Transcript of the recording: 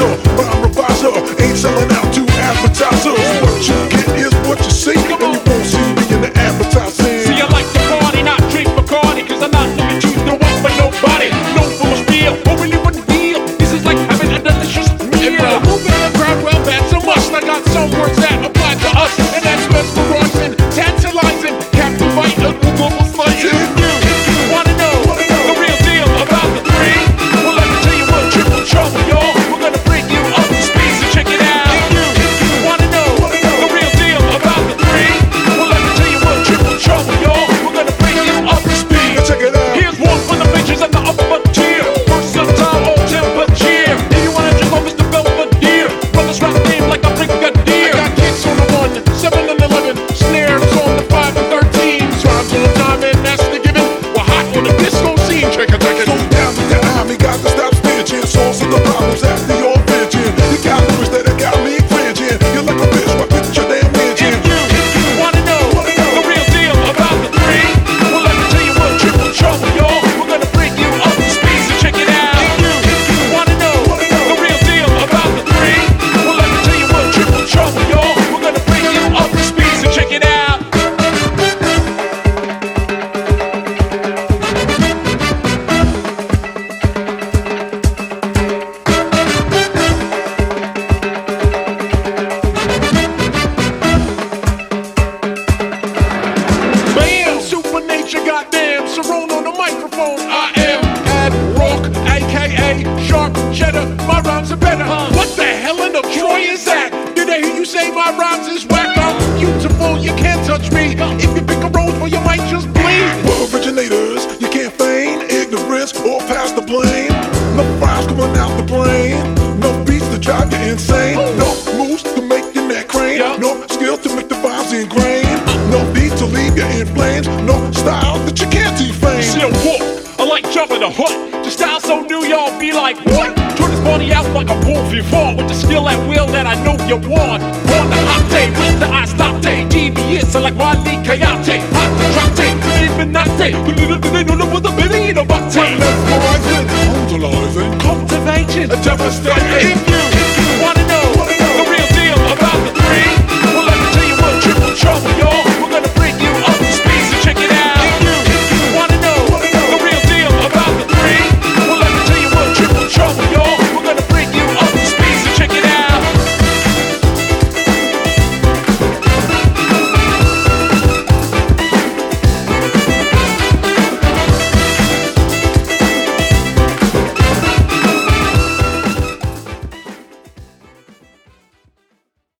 advisor, rhyme reviser. Ain't selling out Source On the microphone. I am Ad Rock, aka Sharp Cheddar. My rhymes are better. What the hell in the Troy is that? Did I hear you say my rhymes is whack? I'm beautiful, you can't touch me. If you pick a rose, well, you might just bleed. We're originators, you can't feign ignorance or pass the blame. No fires coming out the plane, no beats to drive you insane, no moves to make your neck crane, no skills to make the vibes ingrain, no beat leave you in flames, no style that you can't defame. Still walk, I like jumping the hook. The style so new, y'all be like, what? Turn this body out like a wolf you fall with the skill and will that I know you want. On the hot day with the I stop day, devious, I like Wally Coyote, hot to drop day, even not day, they know with the billy in a buck Mesmerizing, totalizing, cultivating, devastating.